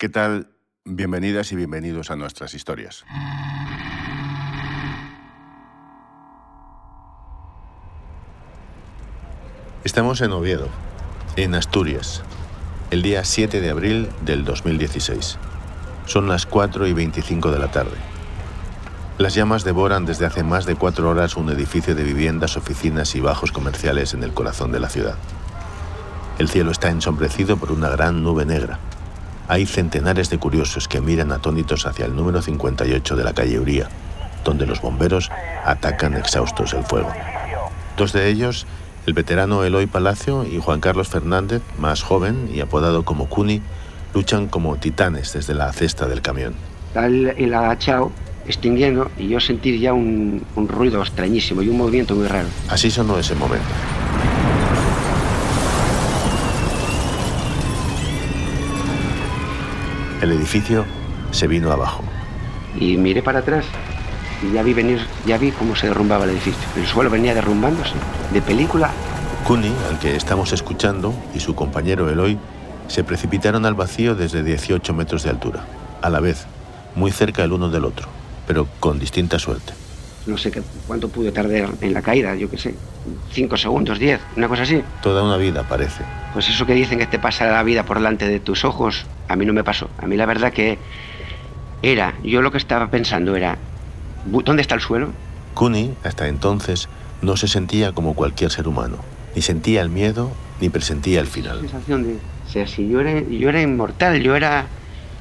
¿Qué tal? Bienvenidas y bienvenidos a nuestras historias. Estamos en Oviedo, en Asturias, el día 7 de abril del 2016. Son las 4 y 25 de la tarde. Las llamas devoran desde hace más de cuatro horas un edificio de viviendas, oficinas y bajos comerciales en el corazón de la ciudad. El cielo está ensombrecido por una gran nube negra. Hay centenares de curiosos que miran atónitos hacia el número 58 de la calle Uría, donde los bomberos atacan exhaustos el fuego. Dos de ellos, el veterano Eloy Palacio y Juan Carlos Fernández, más joven y apodado como Cuni, luchan como titanes desde la cesta del camión. El, el agachado extinguiendo y yo sentir ya un, un ruido extrañísimo y un movimiento muy raro. Así sonó ese momento. El edificio se vino abajo. Y miré para atrás y ya vi venir, ya vi cómo se derrumbaba el edificio. El suelo venía derrumbándose, de película. Kuni, al que estamos escuchando, y su compañero Eloy se precipitaron al vacío desde 18 metros de altura, a la vez, muy cerca el uno del otro, pero con distinta suerte. No sé qué, cuánto pude tardar en la caída, yo qué sé, cinco segundos, diez, una cosa así. Toda una vida, parece. Pues eso que dicen que te pasa la vida por delante de tus ojos, a mí no me pasó. A mí la verdad que era, yo lo que estaba pensando era, ¿dónde está el suelo? Kuni, hasta entonces, no se sentía como cualquier ser humano. Ni sentía el miedo, ni presentía el final. La sensación de, o sea, si yo era, yo era inmortal, yo era,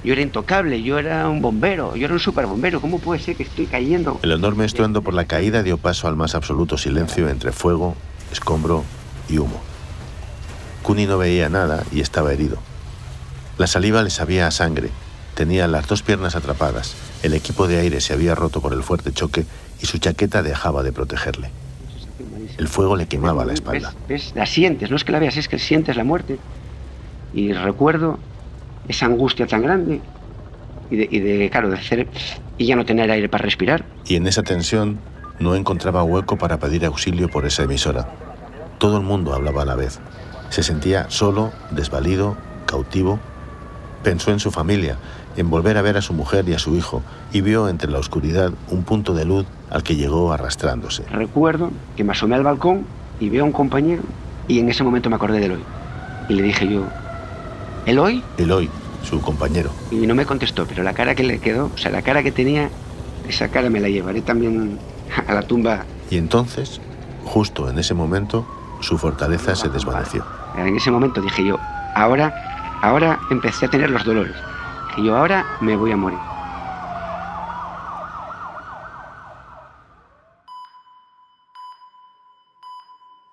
yo era intocable, yo era un bombero, yo era un superbombero, ¿cómo puede ser que estoy cayendo? El enorme estruendo por la caída dio paso al más absoluto silencio entre fuego, escombro y humo. Kuni no veía nada y estaba herido. La saliva le sabía a sangre, tenía las dos piernas atrapadas, el equipo de aire se había roto por el fuerte choque y su chaqueta dejaba de protegerle. El fuego le quemaba la espalda. ¿Ves? ¿Ves? La sientes, no es que la veas, es que sientes la muerte. Y recuerdo esa angustia tan grande y de, y de, claro, de hacer y ya no tener aire para respirar. Y en esa tensión no encontraba hueco para pedir auxilio por esa emisora. Todo el mundo hablaba a la vez. Se sentía solo, desvalido, cautivo. Pensó en su familia, en volver a ver a su mujer y a su hijo, y vio entre la oscuridad un punto de luz al que llegó arrastrándose. Recuerdo que me asomé al balcón y veo a un compañero y en ese momento me acordé de Eloy. Y le dije yo, ¿Eloy? Eloy, su compañero. Y no me contestó, pero la cara que le quedó, o sea, la cara que tenía, esa cara me la llevaré también a la tumba. Y entonces, justo en ese momento, su fortaleza se desvaneció. En ese momento dije yo, ahora, ahora empecé a tener los dolores. Dije yo, ahora me voy a morir.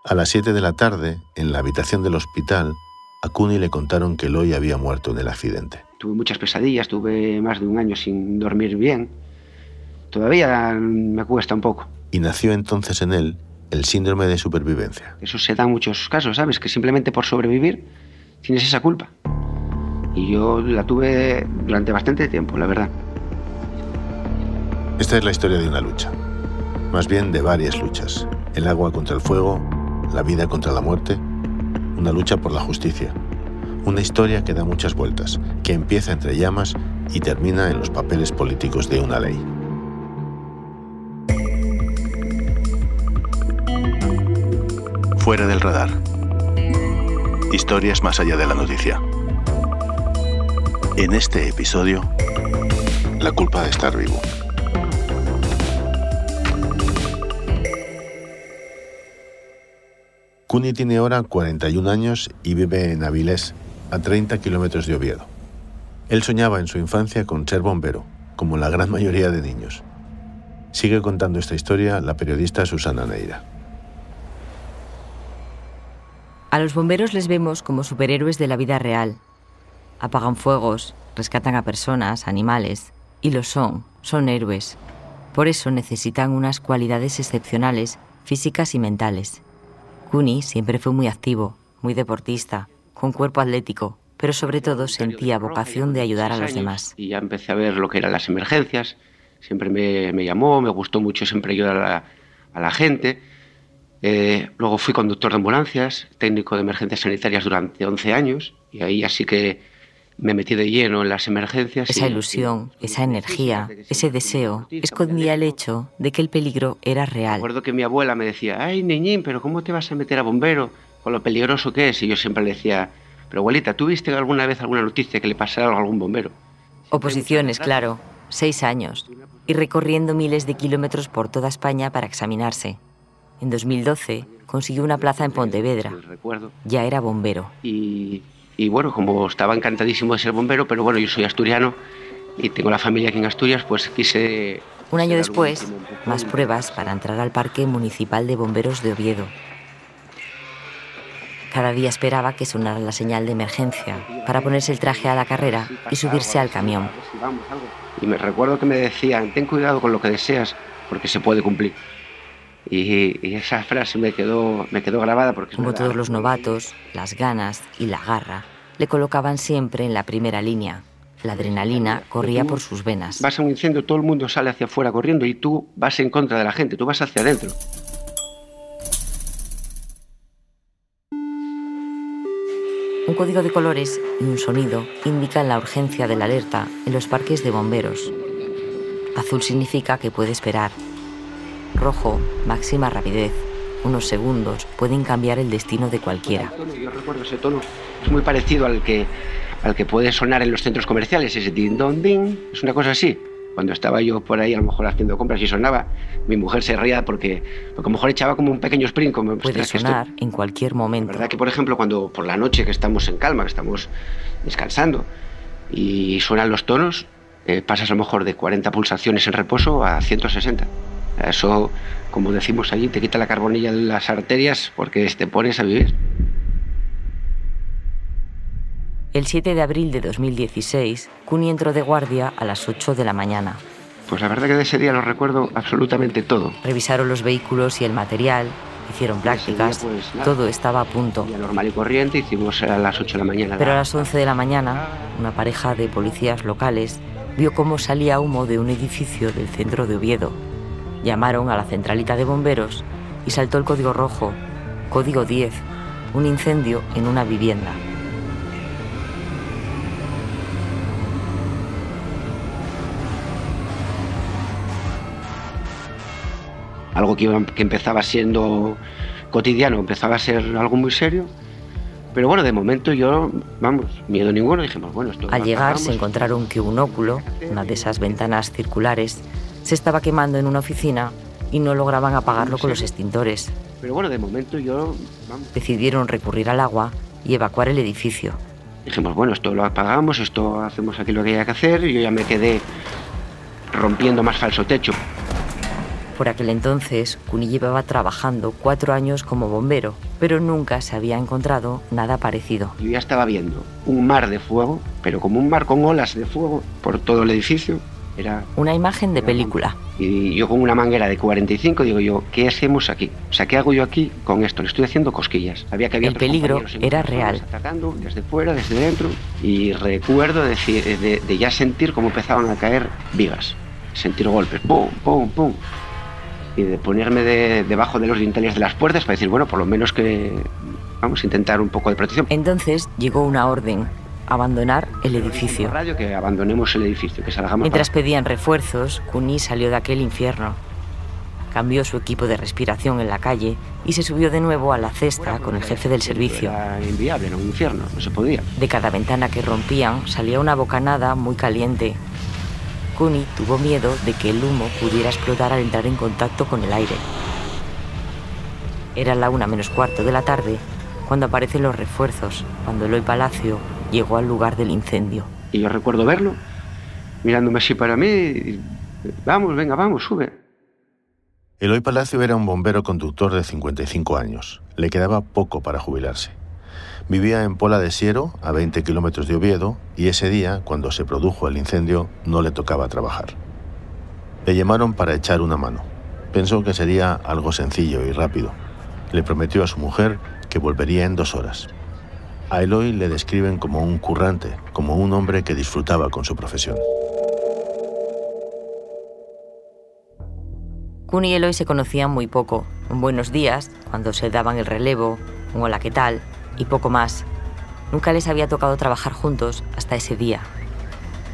A las 7 de la tarde, en la habitación del hospital, a Kuni le contaron que Eloy había muerto en el accidente. Tuve muchas pesadillas, tuve más de un año sin dormir bien. Todavía me cuesta un poco. Y nació entonces en él el síndrome de supervivencia. Eso se da en muchos casos, ¿sabes? Que simplemente por sobrevivir tienes esa culpa. Y yo la tuve durante bastante tiempo, la verdad. Esta es la historia de una lucha. Más bien de varias luchas. El agua contra el fuego, la vida contra la muerte, una lucha por la justicia. Una historia que da muchas vueltas, que empieza entre llamas y termina en los papeles políticos de una ley. Fuera del radar. Historias más allá de la noticia. En este episodio, la culpa de estar vivo. Cuni tiene ahora 41 años y vive en Avilés, a 30 kilómetros de Oviedo. Él soñaba en su infancia con ser bombero, como la gran mayoría de niños. Sigue contando esta historia la periodista Susana Neira. A los bomberos les vemos como superhéroes de la vida real. Apagan fuegos, rescatan a personas, animales, y lo son, son héroes. Por eso necesitan unas cualidades excepcionales, físicas y mentales. Kuni siempre fue muy activo, muy deportista, con cuerpo atlético, pero sobre todo sentía vocación de ayudar a los demás. Y ya empecé a ver lo que eran las emergencias, siempre me, me llamó, me gustó mucho siempre ayudar a la, a la gente. Eh, luego fui conductor de ambulancias, técnico de emergencias sanitarias durante 11 años, y ahí así que me metí de lleno en las emergencias. Esa ilusión, esa energía, ese deseo, escondía el hecho de que el peligro era real. Recuerdo que mi abuela me decía, ay, niñín, pero ¿cómo te vas a meter a bombero con lo peligroso que es? Y yo siempre le decía, pero abuelita, ¿tú viste alguna vez alguna noticia que le pasara algo a algún bombero? Oposiciones, claro, seis años, y recorriendo miles de kilómetros por toda España para examinarse. En 2012 consiguió una plaza en Pontevedra. Ya era bombero. Y, y bueno, como estaba encantadísimo de ser bombero, pero bueno, yo soy asturiano y tengo la familia aquí en Asturias, pues quise... Un año después, más pruebas para entrar al Parque Municipal de Bomberos de Oviedo. Cada día esperaba que sonara la señal de emergencia para ponerse el traje a la carrera y subirse al camión. Y me recuerdo que me decían, ten cuidado con lo que deseas, porque se puede cumplir. Y, esa frase me quedó, me quedó grabada porque... Como todos los novatos, las ganas y la garra le colocaban siempre en la primera línea. La adrenalina corría por sus venas. Vas a un incendio, todo el mundo sale hacia afuera corriendo y tú vas en contra de la gente, tú vas hacia adentro. Un código de colores y un sonido indican la urgencia de la alerta en los parques de bomberos. Azul significa que puede esperar Rojo, máxima rapidez. Unos segundos pueden cambiar el destino de cualquiera. Yo recuerdo ese tono. Es muy parecido al que, al que puede sonar en los centros comerciales, ese din don ding. Es una cosa así. Cuando estaba yo por ahí a lo mejor haciendo compras y sonaba, mi mujer se reía porque, porque a lo mejor echaba como un pequeño sprint. Como, puede sonar en cualquier momento. verdad que, por ejemplo, cuando por la noche que estamos en calma, que estamos descansando y suenan los tonos, eh, pasas a lo mejor de 40 pulsaciones en reposo a 160. Eso, como decimos allí, te quita la carbonilla de las arterias porque te pones a vivir. El 7 de abril de 2016, Cuni entró de guardia a las 8 de la mañana. Pues la verdad que de ese día lo recuerdo absolutamente todo. Revisaron los vehículos y el material, hicieron prácticas, pues, todo estaba a punto. normal y corriente, hicimos a las 8 de la mañana. Pero a las 11 de la mañana, una pareja de policías locales vio cómo salía humo de un edificio del centro de Oviedo Llamaron a la centralita de bomberos y saltó el código rojo, código 10, un incendio en una vivienda. Algo que, que empezaba siendo cotidiano, empezaba a ser algo muy serio. Pero bueno, de momento yo, vamos, miedo ninguno, dijimos, bueno, esto... Al llegar se encontraron que un óculo, una de esas ventanas circulares, se estaba quemando en una oficina y no lograban apagarlo con los extintores. Pero bueno, de momento yo... Decidieron recurrir al agua y evacuar el edificio. Dijimos, bueno, esto lo apagamos, esto hacemos aquí lo que haya que hacer y yo ya me quedé rompiendo más falso techo. Por aquel entonces, Cuni llevaba trabajando cuatro años como bombero, pero nunca se había encontrado nada parecido. Yo ya estaba viendo un mar de fuego, pero como un mar con olas de fuego por todo el edificio, era una imagen de película. Y yo con una manguera de 45 digo yo, ¿qué hacemos aquí? O sea, ¿qué hago yo aquí con esto? Le estoy haciendo cosquillas. Había que El peligro era real. Atacando desde fuera, desde dentro. Y recuerdo de, de, ya sentir cómo empezaban a caer vigas. Sentir golpes. ¡Pum, pum, pum! Y de ponerme debajo de los dinteles de las puertas para decir, bueno, por lo menos que vamos a intentar un poco de protección. Entonces llegó una orden abandonar el edificio. Radio que abandonemos el edificio, que. Mientras pedían refuerzos, Kuni salió de aquel infierno. Cambió su equipo de respiración en la calle y se subió de nuevo a la cesta con el jefe del servicio. Era inviable, era un infierno, no se podía. De cada ventana que rompían salía una bocanada muy caliente. Kuni tuvo miedo de que el humo pudiera explotar al entrar en contacto con el aire. Era la una menos cuarto de la tarde cuando aparecen los refuerzos, cuando Eloy Palacio llegó al lugar del incendio. Y yo recuerdo verlo, mirándome así para mí, vamos, venga, vamos, sube. Eloy Palacio era un bombero conductor de 55 años. Le quedaba poco para jubilarse. Vivía en Pola de Siero, a 20 kilómetros de Oviedo, y ese día, cuando se produjo el incendio, no le tocaba trabajar. Le llamaron para echar una mano. Pensó que sería algo sencillo y rápido. Le prometió a su mujer que volvería en dos horas. A Eloy le describen como un currante, como un hombre que disfrutaba con su profesión. Kun y Eloy se conocían muy poco. Un buenos días, cuando se daban el relevo, un hola, ¿qué tal? Y poco más. Nunca les había tocado trabajar juntos hasta ese día.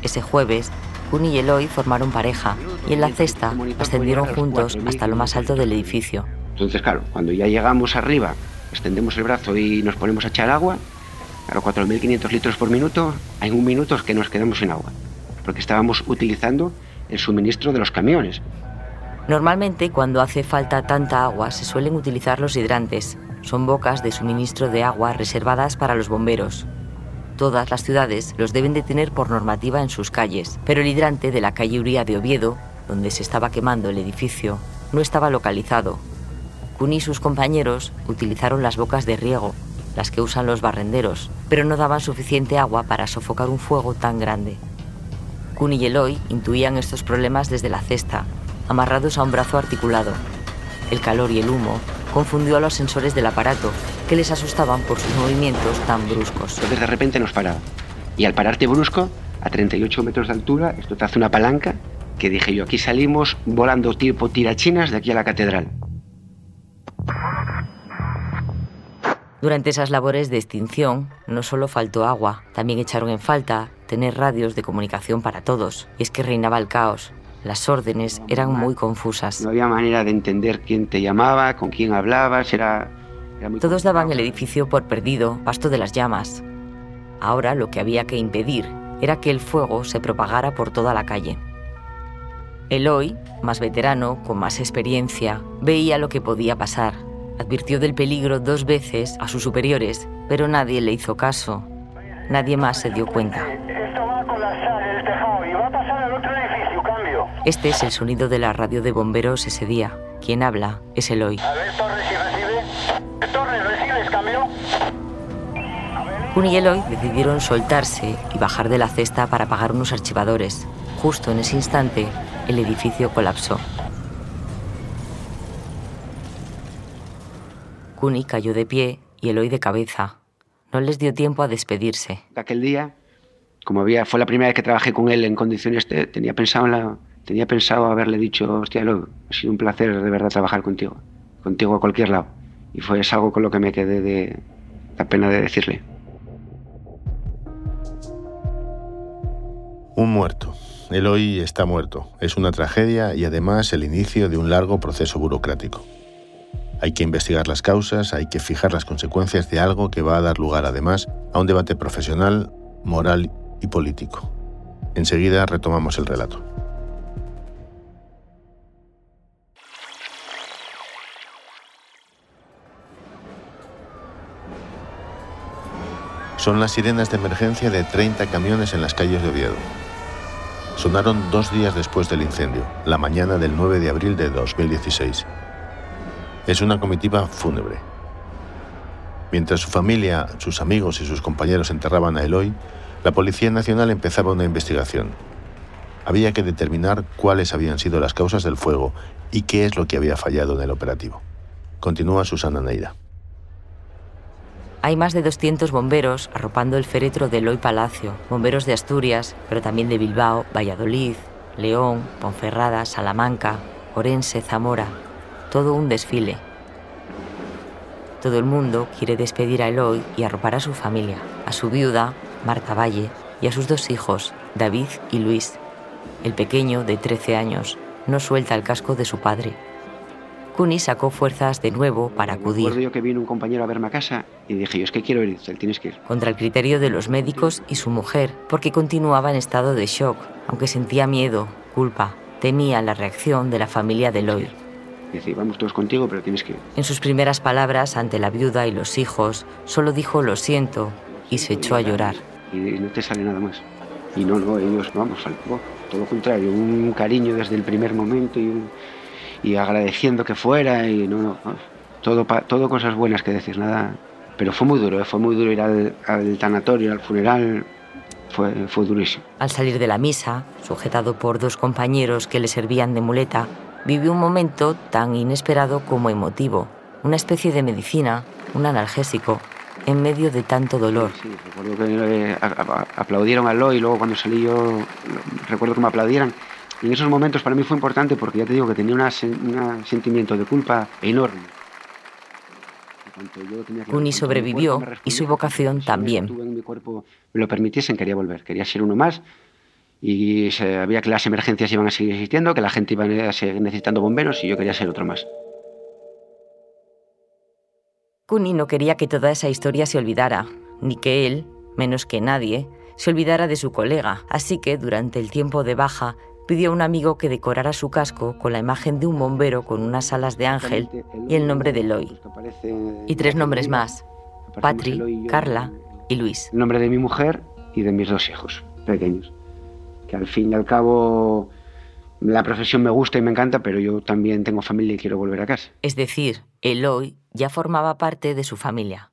Ese jueves, Kuni y Eloy formaron pareja y en la cesta ascendieron juntos hasta lo más alto del edificio. Entonces, claro, cuando ya llegamos arriba, extendemos el brazo y nos ponemos a echar agua, los 4.500 litros por minuto, hay un minuto que nos quedamos sin agua, porque estábamos utilizando el suministro de los camiones. Normalmente, cuando hace falta tanta agua, se suelen utilizar los hidrantes. Son bocas de suministro de agua reservadas para los bomberos. Todas las ciudades los deben de tener por normativa en sus calles, pero el hidrante de la calle Uría de Oviedo, donde se estaba quemando el edificio, no estaba localizado. Kun y sus compañeros utilizaron las bocas de riego, las que usan los barrenderos, pero no daban suficiente agua para sofocar un fuego tan grande. Kun y Eloy intuían estos problemas desde la cesta amarrados a un brazo articulado. El calor y el humo confundió a los sensores del aparato, que les asustaban por sus movimientos tan bruscos. Entonces de repente nos paraba. Y al pararte brusco, a 38 metros de altura, esto te hace una palanca, que dije yo, aquí salimos volando tipo tirachinas de aquí a la catedral. Durante esas labores de extinción, no solo faltó agua, también echaron en falta tener radios de comunicación para todos, y es que reinaba el caos. Las órdenes eran muy confusas. No había manera de entender quién te llamaba, con quién hablabas, era... Todos daban el edificio por perdido, pasto de las llamas. Ahora lo que había que impedir era que el fuego se propagara por toda la calle. Eloy, más veterano, con más experiencia, veía lo que podía pasar. Advirtió del peligro dos veces a sus superiores, pero nadie le hizo caso. Nadie más se dio cuenta. Este es el sonido de la radio de bomberos ese día. Quien habla es Eloy. A ver, Torres, si recibe. Torres, ¿recibes cambio? Kun y Eloy decidieron soltarse y bajar de la cesta para apagar unos archivadores. Justo en ese instante, el edificio colapsó. Kuni cayó de pie y Eloy de cabeza. No les dio tiempo a despedirse. Aquel día, como había, fue la primera vez que trabajé con él en condiciones, tenía pensado en la, Tenía pensado haberle dicho, hostia, lo, ha sido un placer de verdad trabajar contigo, contigo a cualquier lado. Y fue algo con lo que me quedé de la pena de decirle. Un muerto. Eloy está muerto. Es una tragedia y además el inicio de un largo proceso burocrático. Hay que investigar las causas, hay que fijar las consecuencias de algo que va a dar lugar además a un debate profesional, moral y político. Enseguida retomamos el relato. Son las sirenas de emergencia de 30 camiones en las calles de Oviedo. Sonaron dos días después del incendio, la mañana del 9 de abril de 2016. Es una comitiva fúnebre. Mientras su familia, sus amigos y sus compañeros enterraban a Eloy, la Policía Nacional empezaba una investigación. Había que determinar cuáles habían sido las causas del fuego y qué es lo que había fallado en el operativo. Continúa Susana Neira. Hay más de 200 bomberos arropando el féretro de Eloy Palacio, bomberos de Asturias, pero también de Bilbao, Valladolid, León, Ponferrada, Salamanca, Orense, Zamora. Todo un desfile. Todo el mundo quiere despedir a Eloy y arropar a su familia, a su viuda, Marta Valle, y a sus dos hijos, David y Luis. El pequeño, de 13 años, no suelta el casco de su padre, Kuni sacó fuerzas de nuevo para acudir. Recuerdo yo que vino un compañero a verme a casa y dije, yo es que quiero ir, tienes que ir. Contra el criterio de los médicos y su mujer, porque continuaba en estado de shock, aunque sentía miedo, culpa, temía la reacción de la familia de Lloyd. Dice, vamos todos contigo, pero tienes que. En sus primeras palabras ante la viuda y los hijos, solo dijo lo siento y se echó a llorar. Y no te sale nada más. Y no, no, ellos, vamos, todo lo contrario, un cariño desde el primer momento y un y agradeciendo que fuera y no, no todo, todo cosas buenas que decir, nada. Pero fue muy duro, ¿eh? fue muy duro ir al, al tanatorio, al funeral, fue, fue durísimo. Al salir de la misa, sujetado por dos compañeros que le servían de muleta, vivió un momento tan inesperado como emotivo, una especie de medicina, un analgésico, en medio de tanto dolor. Sí, recuerdo que eh, aplaudieron a Lo y luego cuando salí yo, recuerdo que me aplaudieran y en esos momentos para mí fue importante porque ya te digo que tenía un sentimiento de culpa enorme. Kuni sobrevivió y su vocación también. En mi cuerpo me lo permitiesen, quería volver, quería ser uno más y sabía que las emergencias iban a seguir existiendo, que la gente iba a seguir necesitando bomberos y yo quería ser otro más. Kuni no quería que toda esa historia se olvidara, ni que él, menos que nadie, se olvidara de su colega, así que durante el tiempo de baja pidió a un amigo que decorara su casco con la imagen de un bombero con unas alas de ángel y el nombre de Eloy. Y tres nombres más, Patri, Carla y Luis. El nombre de mi mujer y de mis dos hijos pequeños. Que al fin y al cabo la profesión me gusta y me encanta, pero yo también tengo familia y quiero volver a casa. Es decir, Eloy ya formaba parte de su familia.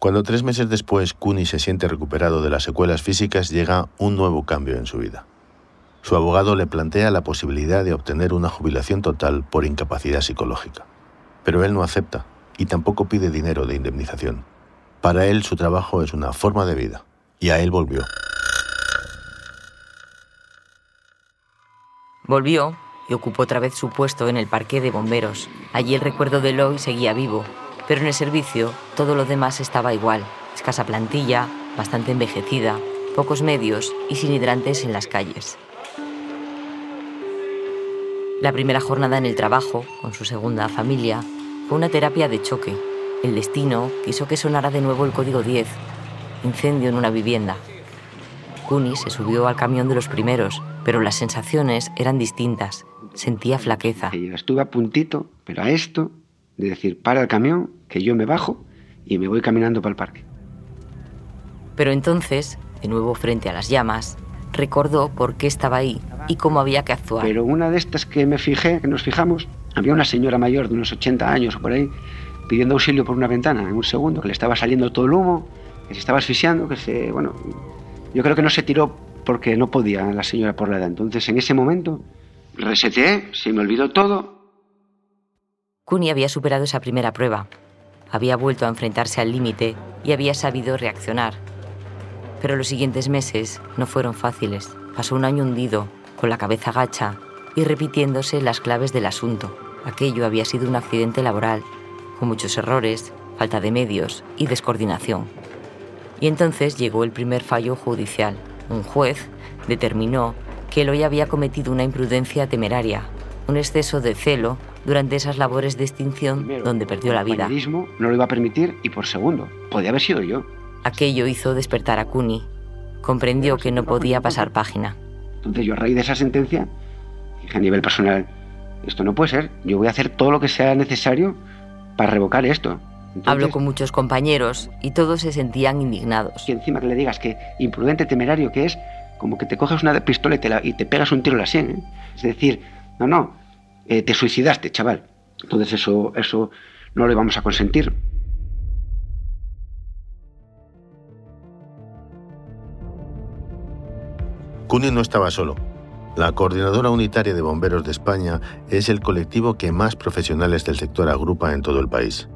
Cuando tres meses después Kuni se siente recuperado de las secuelas físicas, llega un nuevo cambio en su vida. Su abogado le plantea la posibilidad de obtener una jubilación total por incapacidad psicológica. Pero él no acepta y tampoco pide dinero de indemnización. Para él su trabajo es una forma de vida y a él volvió. Volvió y ocupó otra vez su puesto en el parque de bomberos. Allí el recuerdo de Eloy seguía vivo, pero en el servicio todo lo demás estaba igual. Escasa plantilla, bastante envejecida, pocos medios y sin hidrantes en las calles. La primera jornada en el trabajo, con su segunda familia, fue una terapia de choque. El destino quiso que sonara de nuevo el código 10, incendio en una vivienda. Kuni se subió al camión de los primeros, pero las sensaciones eran distintas. Sentía flaqueza. Estuve a puntito, pero a esto, de decir, para el camión, que yo me bajo y me voy caminando para el parque. Pero entonces, de nuevo frente a las llamas, recordó por qué estaba ahí y cómo había que actuar. Pero una de estas que me fijé, que nos fijamos, había una señora mayor de unos 80 años o por ahí, pidiendo auxilio por una ventana en un segundo, que le estaba saliendo todo el humo, que se estaba asfixiando, que se, bueno, yo creo que no se tiró porque no podía la señora por la edad. Entonces, en ese momento, reseteé, se me olvidó todo. Kuni había superado esa primera prueba. Había vuelto a enfrentarse al límite y había sabido reaccionar. Pero los siguientes meses no fueron fáciles. Pasó un año hundido, con la cabeza gacha y repitiéndose las claves del asunto. Aquello había sido un accidente laboral, con muchos errores, falta de medios y descoordinación. Y entonces llegó el primer fallo judicial. Un juez determinó que Eloy había cometido una imprudencia temeraria, un exceso de celo durante esas labores de extinción donde perdió la vida. El no lo iba a permitir y por segundo, podía haber sido yo. Aquello hizo despertar a Kuni. Comprendió que no podía pasar página. Entonces yo a raíz de esa sentencia dije a nivel personal, esto no puede ser, yo voy a hacer todo lo que sea necesario para revocar esto. Habló con muchos compañeros y todos se sentían indignados. Y encima que le digas que imprudente, temerario que es, como que te coges una pistola y te, y te pegas un tiro en la sien. ¿eh? Es decir, no, no, eh, te suicidaste, chaval. Entonces eso, eso no lo íbamos a consentir. Cuni no estaba solo. La Coordinadora Unitaria de Bomberos de España es el colectivo que más profesionales del sector agrupa en todo el país.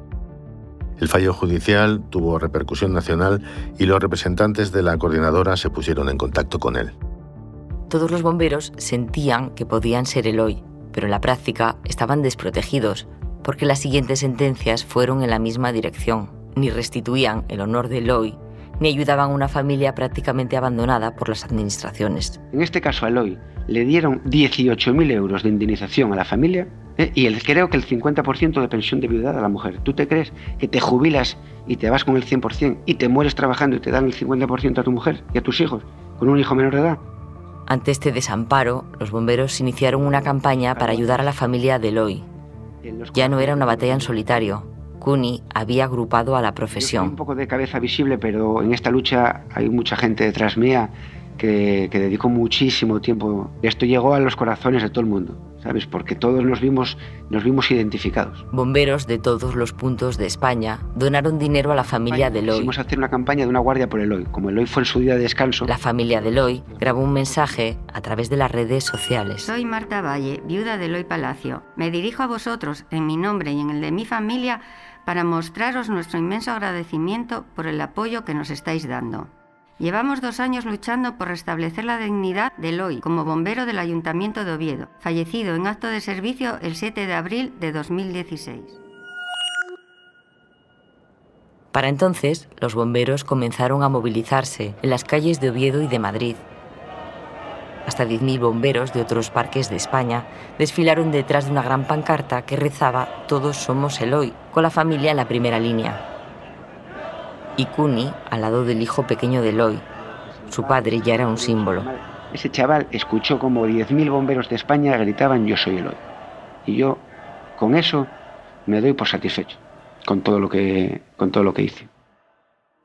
El fallo judicial tuvo repercusión nacional y los representantes de la coordinadora se pusieron en contacto con él. Todos los bomberos sentían que podían ser el hoy, pero en la práctica estaban desprotegidos porque las siguientes sentencias fueron en la misma dirección. Ni restituían el honor del hoy ni ayudaban a una familia prácticamente abandonada por las administraciones. En este caso a Eloy le dieron 18.000 euros de indemnización a la familia ¿eh? y el, creo que el 50% de pensión de viudedad a la mujer. ¿Tú te crees que te jubilas y te vas con el 100% y te mueres trabajando y te dan el 50% a tu mujer y a tus hijos con un hijo menor de edad? Ante este desamparo, los bomberos iniciaron una campaña para ayudar a la familia de Eloy. Ya no era una batalla en solitario, Kuni había agrupado a la profesión. un poco de cabeza visible, pero en esta lucha hay mucha gente detrás mía que, que dedicó muchísimo tiempo. Esto llegó a los corazones de todo el mundo, ¿sabes? Porque todos nos vimos, nos vimos identificados. Bomberos de todos los puntos de España donaron dinero a la familia de Eloy. Quisimos hacer una campaña de una guardia por Eloy. Como Eloy fue en su día de descanso. La familia de Eloy grabó un mensaje a través de las redes sociales. Soy Marta Valle, viuda de Eloy Palacio. Me dirijo a vosotros, en mi nombre y en el de mi familia, para mostraros nuestro inmenso agradecimiento por el apoyo que nos estáis dando. Llevamos dos años luchando por restablecer la dignidad de Eloy como bombero del Ayuntamiento de Oviedo, fallecido en acto de servicio el 7 de abril de 2016. Para entonces, los bomberos comenzaron a movilizarse en las calles de Oviedo y de Madrid. Hasta 10.000 bomberos de otros parques de España desfilaron detrás de una gran pancarta que rezaba Todos somos Eloy, con la familia en la primera línea. Y Cuni al lado del hijo pequeño de Eloy. Su padre ya era un símbolo. Ese chaval escuchó como 10.000 bomberos de España gritaban Yo soy Eloy. Y yo, con eso, me doy por satisfecho con todo lo que, con todo lo que hice.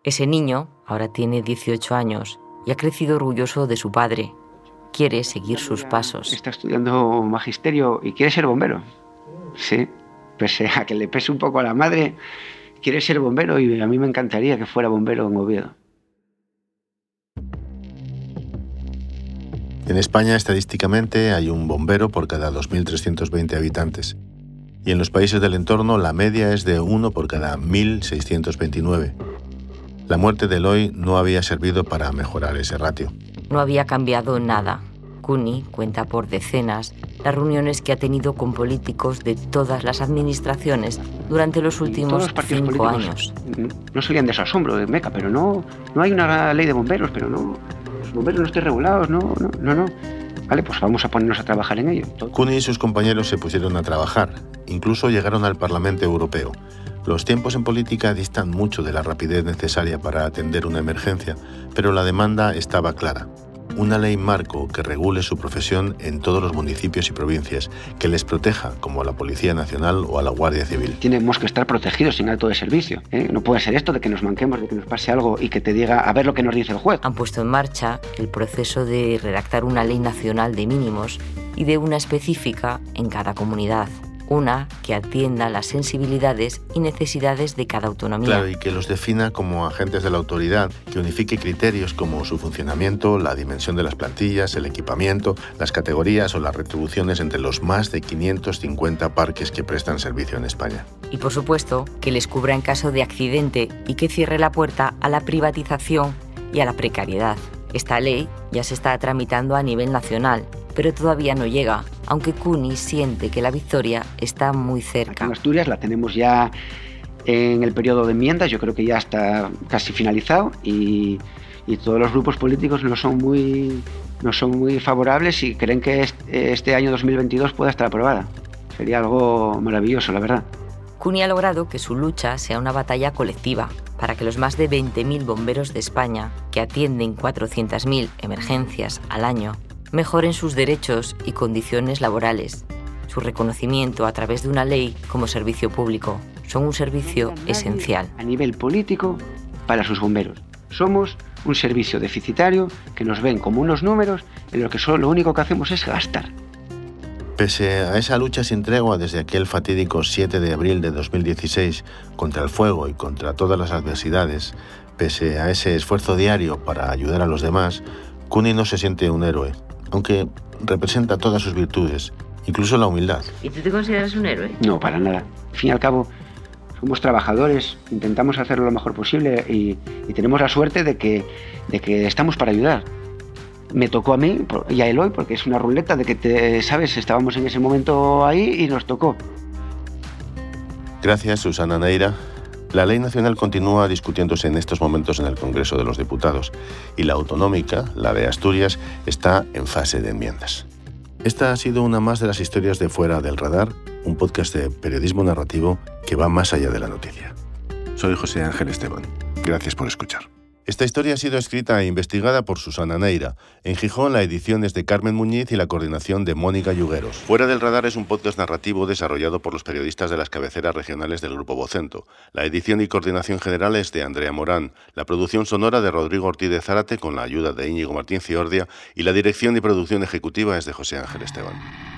Ese niño ahora tiene 18 años y ha crecido orgulloso de su padre. Quiere seguir sus pasos. Está estudiando magisterio y quiere ser bombero. Sí, pese a que le pese un poco a la madre, quiere ser bombero y a mí me encantaría que fuera bombero en Oviedo. En España, estadísticamente, hay un bombero por cada 2.320 habitantes y en los países del entorno la media es de uno por cada 1.629. La muerte de Eloy no había servido para mejorar ese ratio. No había cambiado nada. Kuni cuenta por decenas las reuniones que ha tenido con políticos de todas las administraciones durante los últimos cinco años. No salían de asombro de Meca, pero no, no hay una ley de bomberos, pero no, los bomberos no estén regulados, no, no, no, no. Vale, pues vamos a ponernos a trabajar en ello. Kuni y sus compañeros se pusieron a trabajar, incluso llegaron al Parlamento Europeo. Los tiempos en política distan mucho de la rapidez necesaria para atender una emergencia, pero la demanda estaba clara una ley marco que regule su profesión en todos los municipios y provincias, que les proteja, como a la Policía Nacional o a la Guardia Civil. Tenemos que estar protegidos en alto de servicio. ¿eh? No puede ser esto de que nos manquemos, de que nos pase algo y que te diga a ver lo que nos dice el juez. Han puesto en marcha el proceso de redactar una ley nacional de mínimos y de una específica en cada comunidad una que atienda las sensibilidades y necesidades de cada autonomía. Claro, y que los defina como agentes de la autoridad, que unifique criterios como su funcionamiento, la dimensión de las plantillas, el equipamiento, las categorías o las retribuciones entre los más de 550 parques que prestan servicio en España. Y por supuesto, que les cubra en caso de accidente y que cierre la puerta a la privatización y a la precariedad. Esta ley ya se está tramitando a nivel nacional pero todavía no llega, aunque Cuni siente que la victoria está muy cerca. en Asturias la tenemos ya en el periodo de enmiendas, yo creo que ya está casi finalizado y, todos los grupos políticos no son muy no son muy favorables y creen que este, año 2022 pueda estar aprobada. Sería algo maravilloso, la verdad. Cuni ha logrado que su lucha sea una batalla colectiva para que los más de 20.000 bomberos de España, que atienden 400.000 emergencias al año, mejoren sus derechos y condiciones laborales, su reconocimiento a través de una ley como servicio público. Son un servicio esencial. A nivel político, para sus bomberos. Somos un servicio deficitario que nos ven como unos números en los que solo lo único que hacemos es gastar. Pese a esa lucha sin tregua desde aquel fatídico 7 de abril de 2016 contra el fuego y contra todas las adversidades, pese a ese esfuerzo diario para ayudar a los demás, Kuni no se siente un héroe, aunque representa todas sus virtudes, incluso la humildad. ¿Y tú te consideras un héroe? No, para nada. Al fin y al cabo, somos trabajadores, intentamos hacerlo lo mejor posible y, tenemos la suerte de que, de que estamos para ayudar. Me tocó a mí y a Eloy porque es una ruleta de que, te, ¿sabes? Estábamos en ese momento ahí y nos tocó. Gracias, Susana Neira. La ley nacional continúa discutiéndose en estos momentos en el Congreso de los Diputados y la autonómica, la de Asturias, está en fase de enmiendas. Esta ha sido una más de las historias de Fuera del Radar, un podcast de periodismo narrativo que va más allá de la noticia. Soy José Ángel Esteban. Gracias por escuchar. Esta historia ha sido escrita e investigada por Susana Neira. En Gijón, la edición es de Carmen Muñiz y la coordinación de Mónica Yugueros. Fuera del Radar es un podcast narrativo desarrollado por los periodistas de las cabeceras regionales del Grupo Vocento. La edición y coordinación general es de Andrea Morán, la producción sonora de Rodrigo Ortiz de Zárate con la ayuda de Íñigo Martín Ciordia y la dirección y producción ejecutiva es de José Ángel Esteban.